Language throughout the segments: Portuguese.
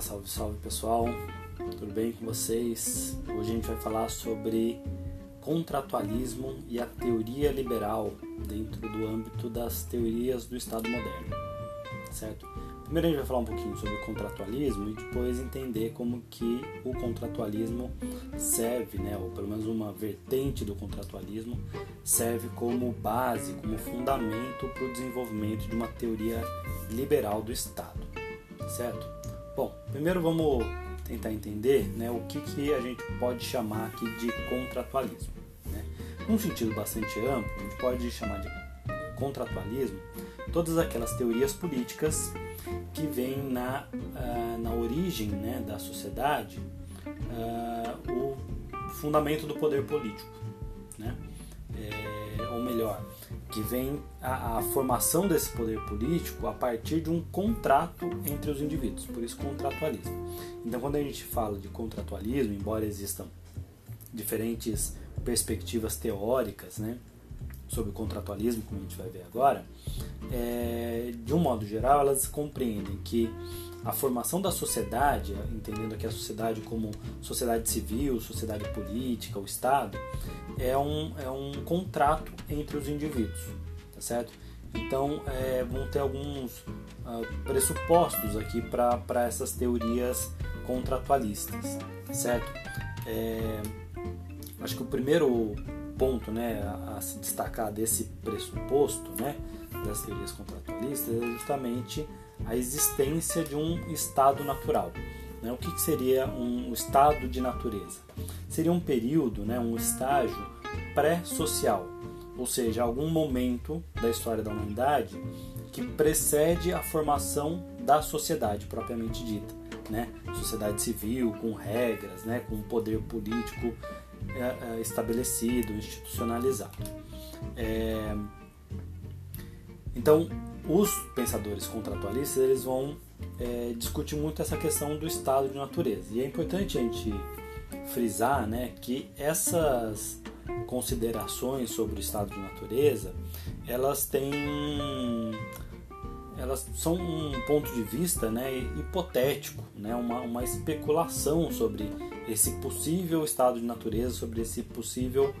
Salve, salve pessoal, tudo bem com vocês? Hoje a gente vai falar sobre contratualismo e a teoria liberal dentro do âmbito das teorias do Estado moderno, certo? Primeiro a gente vai falar um pouquinho sobre o contratualismo e depois entender como que o contratualismo serve, né, ou pelo menos uma vertente do contratualismo serve como base, como fundamento para o desenvolvimento de uma teoria liberal do Estado, certo? Bom, primeiro vamos tentar entender né, o que, que a gente pode chamar aqui de contratualismo. Né? Num sentido bastante amplo, a gente pode chamar de contratualismo todas aquelas teorias políticas que vêm na, uh, na origem né, da sociedade uh, o fundamento do poder político. Né? É, ou melhor, que vem a, a, formação desse poder político a partir de um contrato entre os indivíduos, por isso contratualismo. Então, quando a gente fala de contratualismo, embora existam diferentes perspectivas teóricas né, sobre o contratualismo, como a gente vai ver agora, é, de um modo geral, elas compreendem que a formação da sociedade, entendendo aqui a sociedade como sociedade civil, sociedade política, o Estado, é um, é um contrato entre os indivíduos, tá certo? Então, é, vão ter alguns uh, pressupostos aqui para essas teorias contratualistas, certo? É, acho que o primeiro ponto né, a, se destacar desse pressuposto né, das teorias contratualistas é justamente a existência de um estado natural. Né? O que, que seria um estado de natureza? Seria um período, né, um estágio pré-social, ou seja, algum momento da história da humanidade que precede a formação da sociedade propriamente dita. Né? Sociedade civil, com regras, né? com poder político estabelecido, institucionalizado. É... Então, os pensadores contratualistas eles vão é, discutir muito essa questão do estado de natureza. E é importante a gente frisar né, que essas considerações sobre o estado de natureza elas têm elas são um ponto de vista né, hipotético, né, uma, uma especulação sobre esse possível estado de natureza, sobre esse possível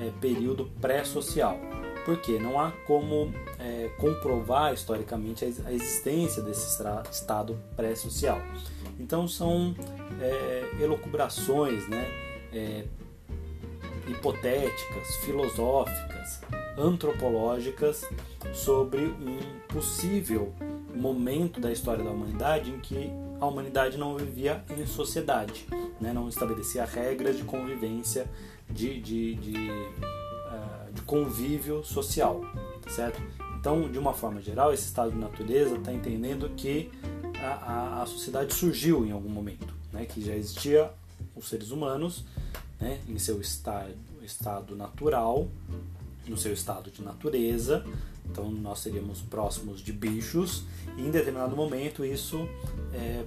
é, período pré-social porque não há como é, comprovar historicamente a existência desse estado pré-social. Então são é, elucubrações né, é, hipotéticas, filosóficas, antropológicas sobre um possível momento da história da humanidade em que a humanidade não vivia em sociedade, né, não estabelecia regras de convivência, de, de, de de convívio social, certo? Então, de uma forma geral, esse estado de natureza está entendendo que a, a, a, sociedade surgiu em algum momento, né? que já existia os seres humanos né? em seu estado, estado natural, no seu estado de natureza, então nós seríamos próximos de bichos, e em determinado momento isso é,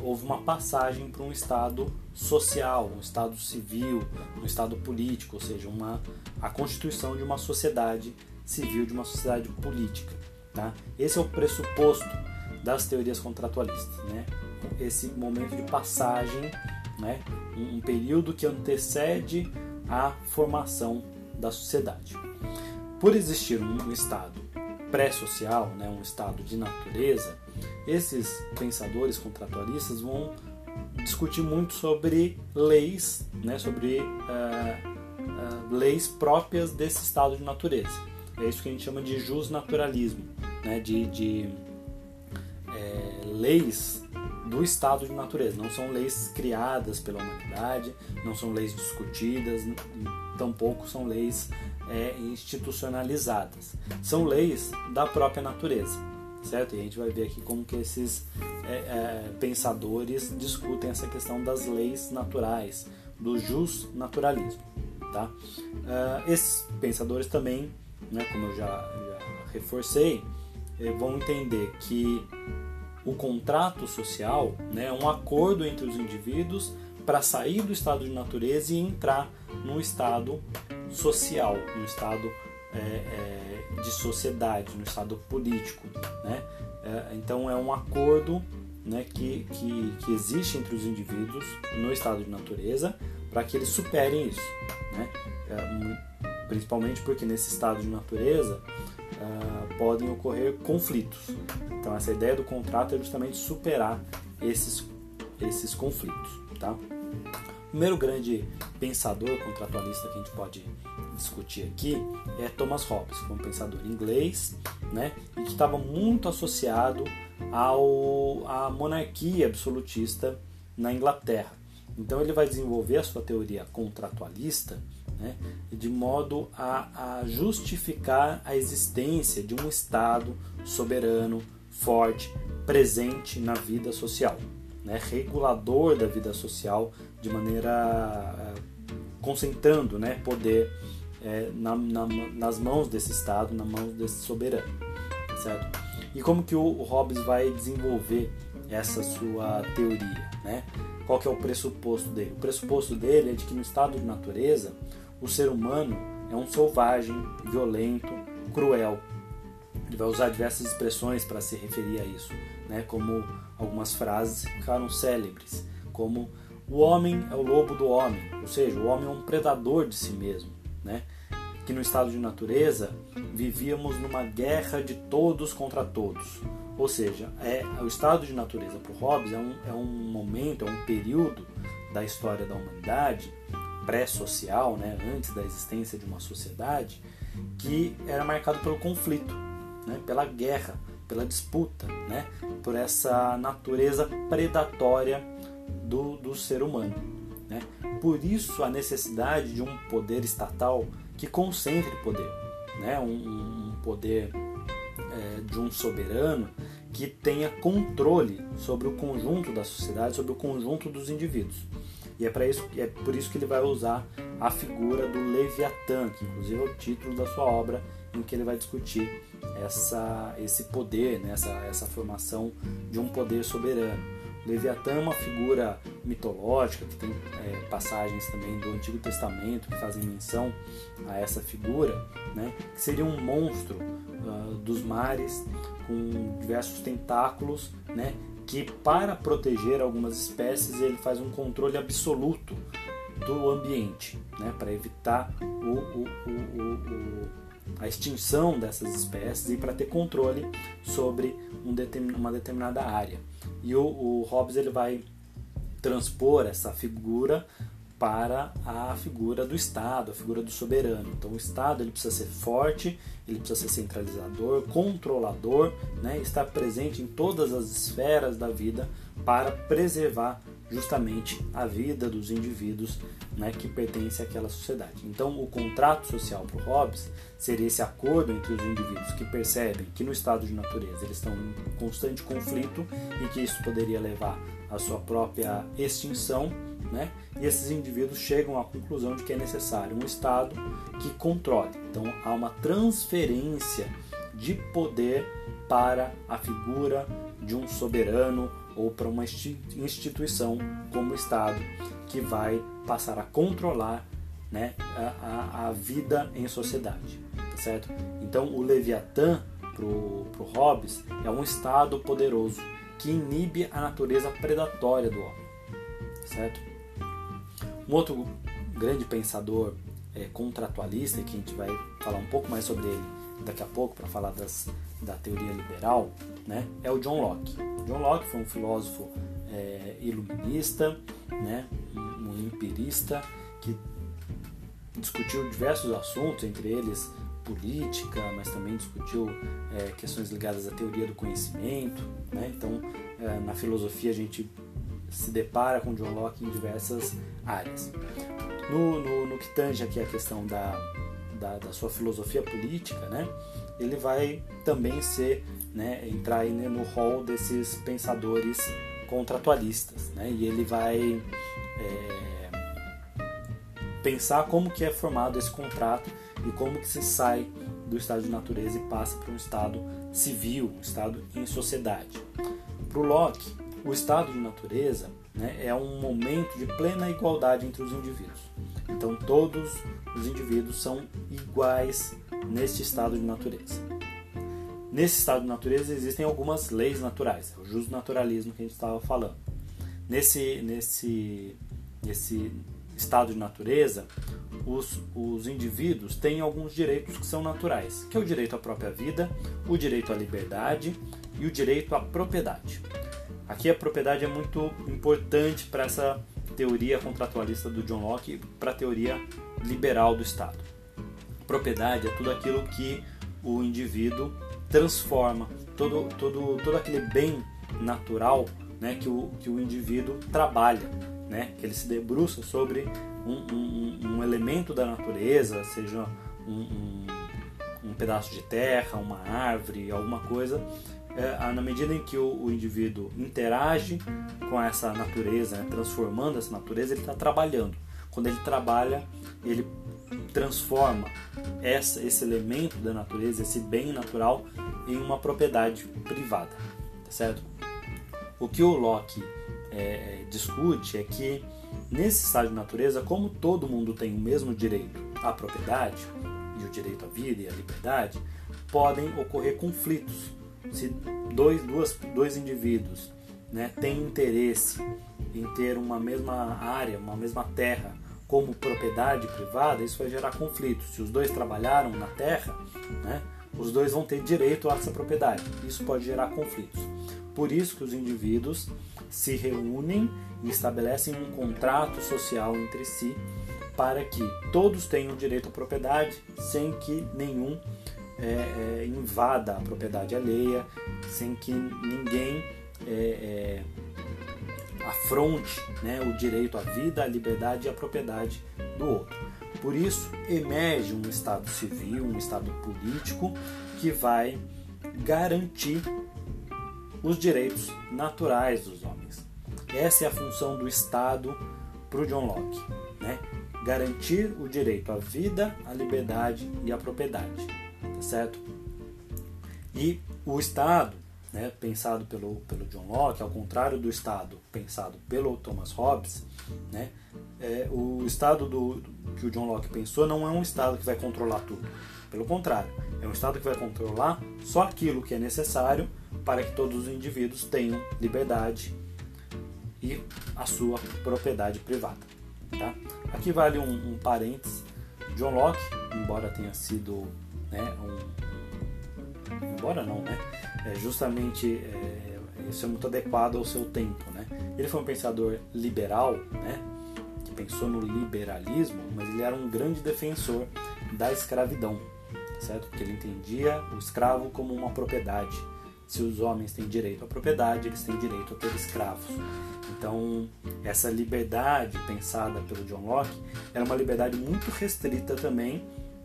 houve uma passagem para um estado social, um estado civil, um estado político, ou seja, uma, a constituição de uma sociedade civil, de uma sociedade política. Tá? Esse é o pressuposto das teorias contratualistas, né? esse momento de passagem, né? um, período que antecede a formação da sociedade. Por existir um estado pré-social, né, um estado de natureza, esses pensadores contratualistas vão discutir muito sobre leis, né, sobre uh, uh, leis próprias desse estado de natureza. É isso que a gente chama de justnaturalismo, né, de, de é, leis do estado de natureza. Não são leis criadas pela humanidade, não são leis discutidas, tampouco são leis é, institucionalizadas. São leis da própria natureza, certo? E a gente vai ver aqui como que esses é, é, pensadores discutem essa questão das leis naturais, do jus naturalismo, tá? Uh, esses pensadores também, né, como eu já, já reforcei, é, vão entender que o contrato social né, é um acordo entre os indivíduos para sair do estado de natureza e entrar no estado social, no estado é, é, de sociedade, no estado político. Né? É, então é um acordo né, que, que, que existe entre os indivíduos no estado de natureza para que eles superem isso. Né? É, principalmente porque nesse estado de natureza uh, podem ocorrer conflitos. Então essa ideia do contrato é justamente superar esses, esses conflitos. Tá? O primeiro grande pensador contratualista que a gente pode discutir aqui é Thomas Hobbes, um pensador inglês, né, e que estava muito associado ao, à monarquia absolutista na Inglaterra. Então ele vai desenvolver a sua teoria contratualista né, de modo a, a justificar a existência de um Estado soberano, forte, presente na vida social, né, regulador da vida social de maneira eh, concentrando né, poder é, na, na, nas mãos desse Estado, nas mãos desse soberano, certo? E como que o, o Hobbes vai desenvolver essa sua teoria, né? Qual que é o pressuposto dele? O pressuposto dele é de que no estado de natureza o ser humano é um selvagem, violento, cruel. Ele vai usar diversas expressões para se referir a isso, né? Como algumas frases ficaram célebres, como o homem é o lobo do homem, ou seja, o homem é um predador de si mesmo né? que no estado de natureza vivíamos numa guerra de todos contra todos. Ou seja, é, o estado de natureza para o Hobbes é um, é um momento, é um período da história da humanidade pré-social, né, antes da existência de uma sociedade, que era marcado pelo conflito, né, pela guerra, pela disputa, né, por essa natureza predatória do, do ser humano. Né? Por isso a necessidade de um poder estatal que concentre poder, né? um, um poder é, de um soberano que tenha controle sobre o conjunto da sociedade, sobre o conjunto dos indivíduos. E é, isso, é por isso que ele vai usar a figura do Leviatã, que inclusive é o título da sua obra, em que ele vai discutir essa, esse poder, né? essa, essa formação de um poder soberano. Leviatã é uma figura mitológica que tem é, passagens também do Antigo Testamento que fazem menção a essa figura, né, que seria um monstro uh, dos mares com diversos tentáculos, né, que para proteger algumas espécies ele faz um controle absoluto do ambiente, né, para evitar o, o, o, a extinção dessas espécies e para ter controle sobre um uma determinada área. E o, o Hobbes ele vai transpor essa figura para a figura do Estado, a figura do soberano. Então o Estado ele precisa ser forte, ele precisa ser centralizador, controlador, né, estar presente em todas as esferas da vida para preservar justamente a vida dos indivíduos né, que pertencem àquela sociedade. Então, o contrato social para o Hobbes seria esse acordo entre os indivíduos que percebem que no estado de natureza eles estão em constante conflito e que isso poderia levar à sua própria extinção, né? e esses indivíduos chegam à conclusão de que é necessário um Estado que controle. Então, há uma transferência de poder para a figura de um soberano ou para uma instituição como o Estado que vai passar a controlar né, a, a, a vida em sociedade, tá certo? Então o Leviatã para o Hobbes é um Estado poderoso que inibe a natureza predatória do homem, certo? Um outro grande pensador é, contratualista, que a gente vai falar um pouco mais sobre ele daqui a pouco para falar das, da teoria liberal, né, é o John Locke. John Locke foi um filósofo é, iluminista, né, um, empirista que discutiu diversos assuntos, entre eles política, mas também discutiu é, questões ligadas à teoria do conhecimento. Né? Então, é, na filosofia, a gente se depara com John Locke em diversas áreas. No, no, no que tange aqui a questão da, da, da, sua filosofia política, né? ele vai também ser, né, entrar aí no hall desses pensadores contratualistas. Né? E ele vai é, pensar como que é formado esse contrato e como que se sai do estado de natureza e passa para um estado civil, um estado em sociedade. Para o Locke, o estado de natureza né, é um momento de plena igualdade entre os indivíduos. Então todos os indivíduos são iguais neste estado de natureza. nesse estado de natureza existem algumas leis naturais, o justo naturalismo que a gente estava falando. Nesse, nesse, nesse estado de natureza, os, os indivíduos têm alguns direitos que são naturais, que é o direito à própria vida, o direito à liberdade e o direito à propriedade. Aqui a propriedade é muito importante para essa teoria contratualista do John Locke para a teoria liberal do Estado. Propriedade é tudo aquilo que o indivíduo transforma, todo, todo, todo aquele bem natural né, que, o, que o indivíduo trabalha, né, que ele se debruça sobre um, um, um elemento da natureza, seja um, um, pedaço de terra, uma árvore, alguma coisa, é, na medida em que o, o, indivíduo interage com essa natureza, né, transformando essa natureza, ele está trabalhando. Quando ele trabalha, ele transforma essa, esse elemento da natureza, esse bem natural, em uma propriedade privada, tá certo? O que o Locke é, discute é que nesse estado de natureza, como todo mundo tem o mesmo direito à propriedade e o direito à vida e à liberdade, podem ocorrer conflitos. Se dois, duas, dois indivíduos né, têm interesse em ter uma mesma área, uma mesma terra como propriedade privada, isso vai gerar conflitos. Se os dois trabalharam na terra, né, os dois vão ter direito a essa propriedade. Isso pode gerar conflitos. Por isso que os indivíduos se reúnem e estabelecem um contrato social entre si para que todos tenham direito à propriedade sem que nenhum é, é, invada a propriedade alheia, sem que ninguém é, é afronte né, o direito à vida, à liberdade e à propriedade do outro. Por isso, emerge um Estado civil, um Estado político que vai garantir os direitos naturais dos homens. Essa é a função do Estado para o John Locke, né? garantir o direito à vida, à liberdade e à propriedade, tá certo? E o Estado né, pensado pelo, pelo John Locke, ao contrário do Estado pensado pelo Thomas Hobbes, né, é, o Estado do, que o John Locke pensou não é um Estado que vai controlar tudo. Pelo contrário, é um Estado que vai controlar só aquilo que é necessário para que todos os indivíduos tenham liberdade e a sua propriedade privada. Tá? Aqui vale um, um parênteses. John Locke, embora tenha sido né, um, embora não, né? É justamente é, isso é muito adequado ao seu tempo. Né? Ele foi um pensador liberal, né? que pensou no liberalismo, mas ele era um grande defensor da escravidão, certo? Porque ele entendia o escravo como uma propriedade. Se os homens têm direito à propriedade, eles têm direito a ter escravos. Então, essa liberdade pensada pelo John Locke era uma liberdade muito restrita também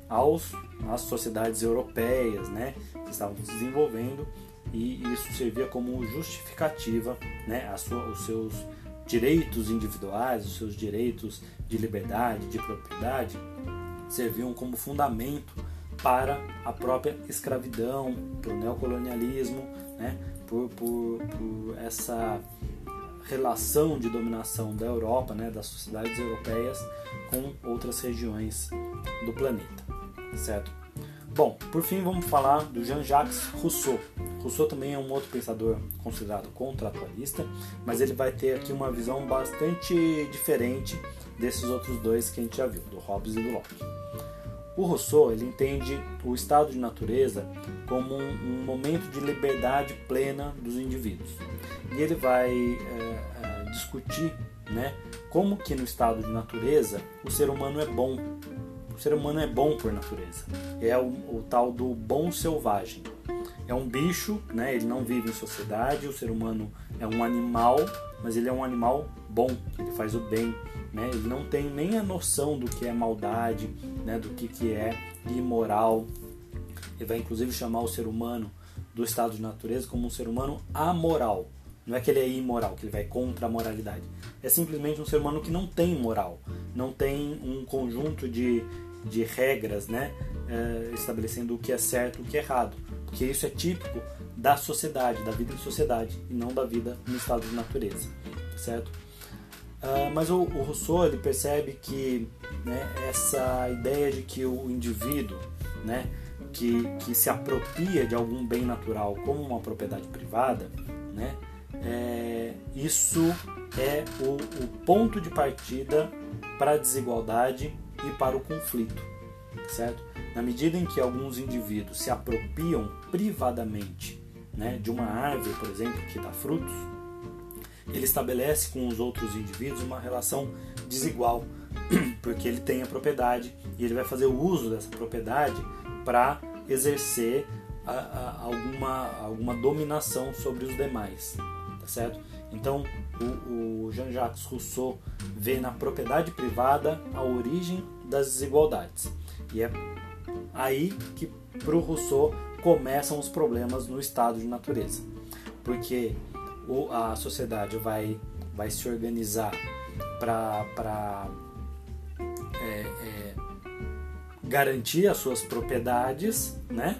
aos, às sociedades europeias, né, que estavam se desenvolvendo e isso servia como justificativa, né, a sua, os seus direitos individuais, os seus direitos de liberdade, de propriedade, serviam como fundamento para a própria escravidão, para o neocolonialismo, né, por, por, por essa relação de dominação da Europa, né, das sociedades europeias com outras regiões do planeta, certo? Bom, por fim vamos falar do Jean-Jacques Rousseau. Rousseau também é um outro pensador considerado contratualista, mas ele vai ter aqui uma visão bastante diferente desses outros dois que a gente já viu, do Hobbes e do Locke. O Rousseau ele entende o estado de natureza como um, um momento de liberdade plena dos indivíduos e ele vai é, é, discutir né, como que no estado de natureza o ser humano é bom o ser humano é bom por natureza. É o, o tal do bom selvagem. É um bicho, né? ele não vive em sociedade, o ser humano é um animal, mas ele é um animal bom, ele faz o bem. Né? Ele não tem nem a noção do que é maldade, né? do que, que é imoral. Ele vai inclusive chamar o ser humano do estado de natureza como um ser humano amoral. Não é que ele é imoral, que ele vai contra a moralidade. É simplesmente um ser humano que não tem moral, não tem um conjunto de, de regras, né, é, estabelecendo o que é certo e o que é errado. Porque isso é típico da sociedade, da vida em sociedade, e não da vida no estado de natureza, certo? Uh, mas o, o, Rousseau ele percebe que né, essa ideia de que o indivíduo né, que, que se apropria de algum bem natural como uma propriedade privada, né, é, isso é o, o ponto de partida para a desigualdade e para o conflito, certo? Na medida em que alguns indivíduos se apropriam privadamente né, de uma árvore, por exemplo, que dá frutos, ele estabelece com os outros indivíduos uma relação desigual, porque ele tem a propriedade e ele vai fazer o uso dessa propriedade para exercer a, a, alguma, alguma dominação sobre os demais, tá certo? Então, o, o Jean-Jacques Rousseau vê na propriedade privada a origem das desigualdades. E é aí que, para o Rousseau, começam os problemas no estado de natureza. Porque a sociedade vai, vai se organizar para é, é, garantir as suas propriedades, né?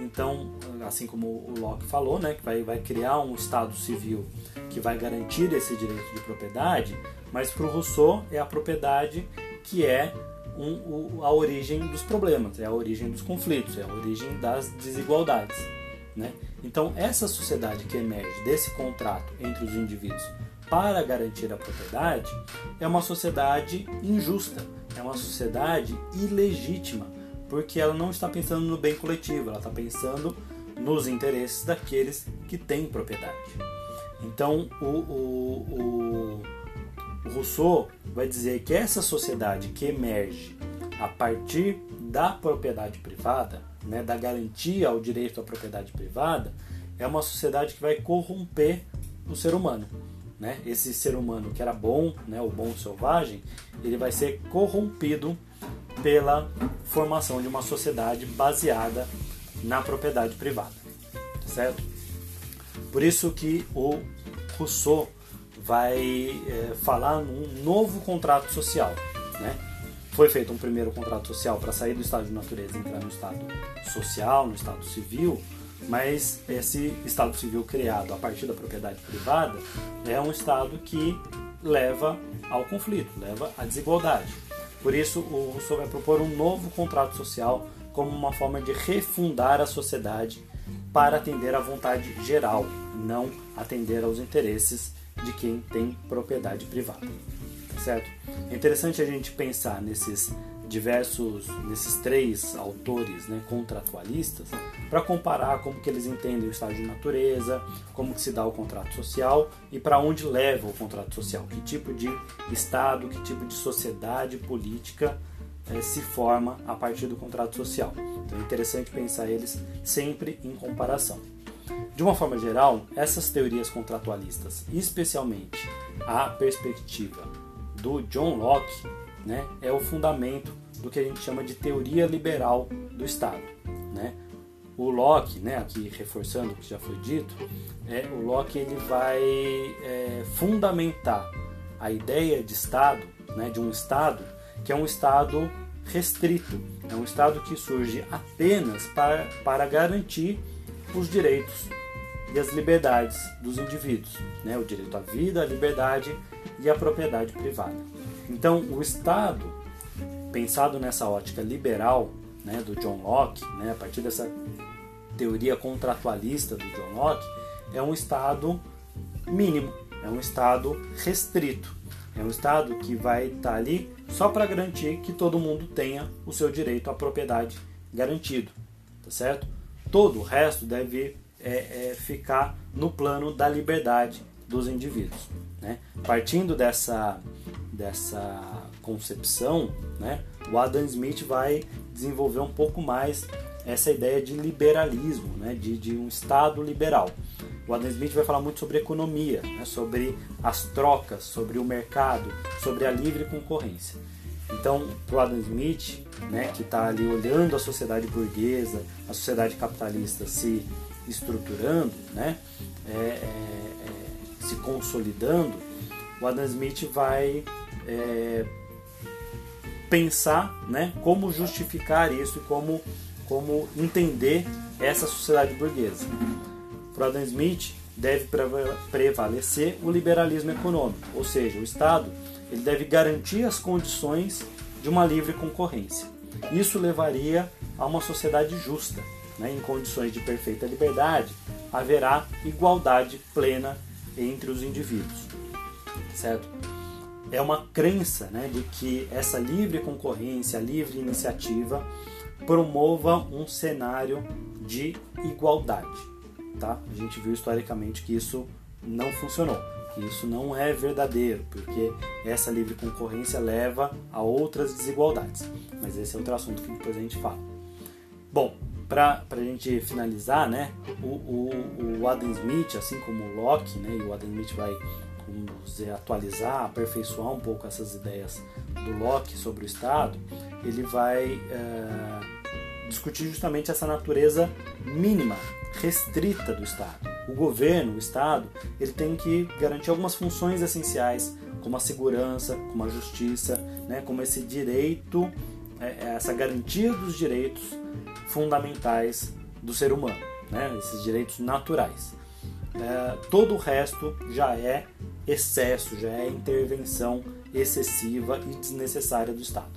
Então, assim como o Locke falou, né, que vai, vai criar um Estado civil que vai garantir esse direito de propriedade, mas para o Rousseau é a propriedade que é um, a origem dos problemas, é a origem dos conflitos, é a origem das desigualdades. Né? Então, essa sociedade que emerge desse contrato entre os indivíduos para garantir a propriedade é uma sociedade injusta, é uma sociedade ilegítima, porque ela não está pensando no bem coletivo, ela está pensando nos interesses daqueles que têm propriedade. Então, o, o, o Rousseau vai dizer que essa sociedade que emerge a partir da propriedade privada, né, da garantia ao direito à propriedade privada, é uma sociedade que vai corromper o ser humano. Né? Esse ser humano que era bom, né, o bom selvagem, ele vai ser corrompido pela formação de uma sociedade baseada na propriedade privada, certo? Por isso que o Rousseau vai é, falar num novo contrato social, né? Foi feito um primeiro contrato social para sair do estado de natureza e entrar no estado social, no estado civil, mas esse estado civil criado a partir da propriedade privada é um estado que leva ao conflito, leva à desigualdade. Por isso, o Rousseau vai propor um novo contrato social como uma forma de refundar a sociedade para atender à vontade geral, não atender aos interesses de quem tem propriedade privada. Certo? É interessante a gente pensar nesses diversos, nesses três autores né, contratualistas, para comparar como que eles entendem o estado de natureza, como que se dá o contrato social e para onde leva o contrato social, que tipo de estado, que tipo de sociedade política eh, se forma a partir do contrato social. Então é interessante pensar eles sempre em comparação. De uma forma geral, essas teorias contratualistas, especialmente a perspectiva do John Locke, né, é o fundamento do que a gente chama de teoria liberal do Estado. Né? O Locke, né, aqui reforçando o que já foi dito, é, o Locke ele vai é, fundamentar a ideia de Estado, né, de um Estado que é um Estado restrito, é um Estado que surge apenas para, para garantir os direitos e as liberdades dos indivíduos, né? o direito à vida, à liberdade e à propriedade privada. Então, o Estado, pensado nessa ótica liberal né, do John Locke, né, a partir dessa teoria contratualista do John Locke, é um Estado mínimo, é um Estado restrito, é um Estado que vai estar tá ali só para garantir que todo mundo tenha o seu direito à propriedade garantido, tá certo? Todo o resto deve é, é, ficar no plano da liberdade dos indivíduos. Né? Partindo dessa, dessa concepção, né, o Adam Smith vai desenvolver um pouco mais essa ideia de liberalismo, né, de, de um Estado liberal. O Adam Smith vai falar muito sobre economia, né, sobre as trocas, sobre o mercado, sobre a livre concorrência. Então, o Adam Smith, né, que está ali olhando a sociedade burguesa, a sociedade capitalista se estruturando, né, é, é, é, se consolidando, o Adam Smith vai é, pensar né, como justificar isso e como, como entender essa sociedade burguesa. Para Adam Smith, deve prevalecer o liberalismo econômico, ou seja, o Estado ele deve garantir as condições de uma livre concorrência. Isso levaria a uma sociedade justa. Né? Em condições de perfeita liberdade, haverá igualdade plena entre os indivíduos. Certo? É uma crença né, de que essa livre concorrência, livre iniciativa, promova um cenário de igualdade. Tá? A gente viu historicamente que isso não funcionou, isso não é verdadeiro, porque essa livre concorrência leva a outras desigualdades. Mas esse é outro assunto que depois a gente fala. Bom, para a gente finalizar, né, o, o, o, Adam Smith, assim como o Locke, né, e o Adam Smith vai dizer, atualizar, aperfeiçoar um pouco essas ideias do Locke sobre o Estado, ele vai é, discutir justamente essa natureza mínima, restrita do Estado. O governo, o Estado, ele tem que garantir algumas funções essenciais, como a segurança, como a justiça, né, como esse direito, é, essa garantia dos direitos fundamentais do ser humano, né? esses direitos naturais. É, todo o resto já é excesso, já é intervenção excessiva e desnecessária do Estado.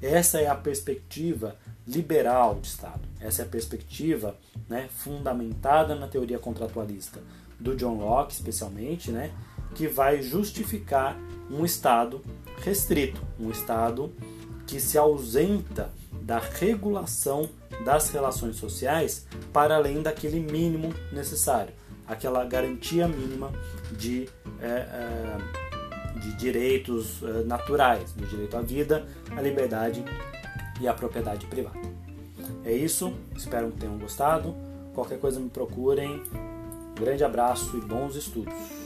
Essa é a perspectiva liberal de Estado. Essa é a perspectiva né, fundamentada na teoria contratualista do John Locke, especialmente, né, que vai justificar um Estado restrito, um Estado que se ausenta da regulação das relações sociais para além daquele mínimo necessário, aquela garantia mínima de, é, é, de direitos é, naturais, de direito à vida, à liberdade e à propriedade privada. É isso, espero que tenham gostado. Qualquer coisa me procurem. Um grande abraço e bons estudos.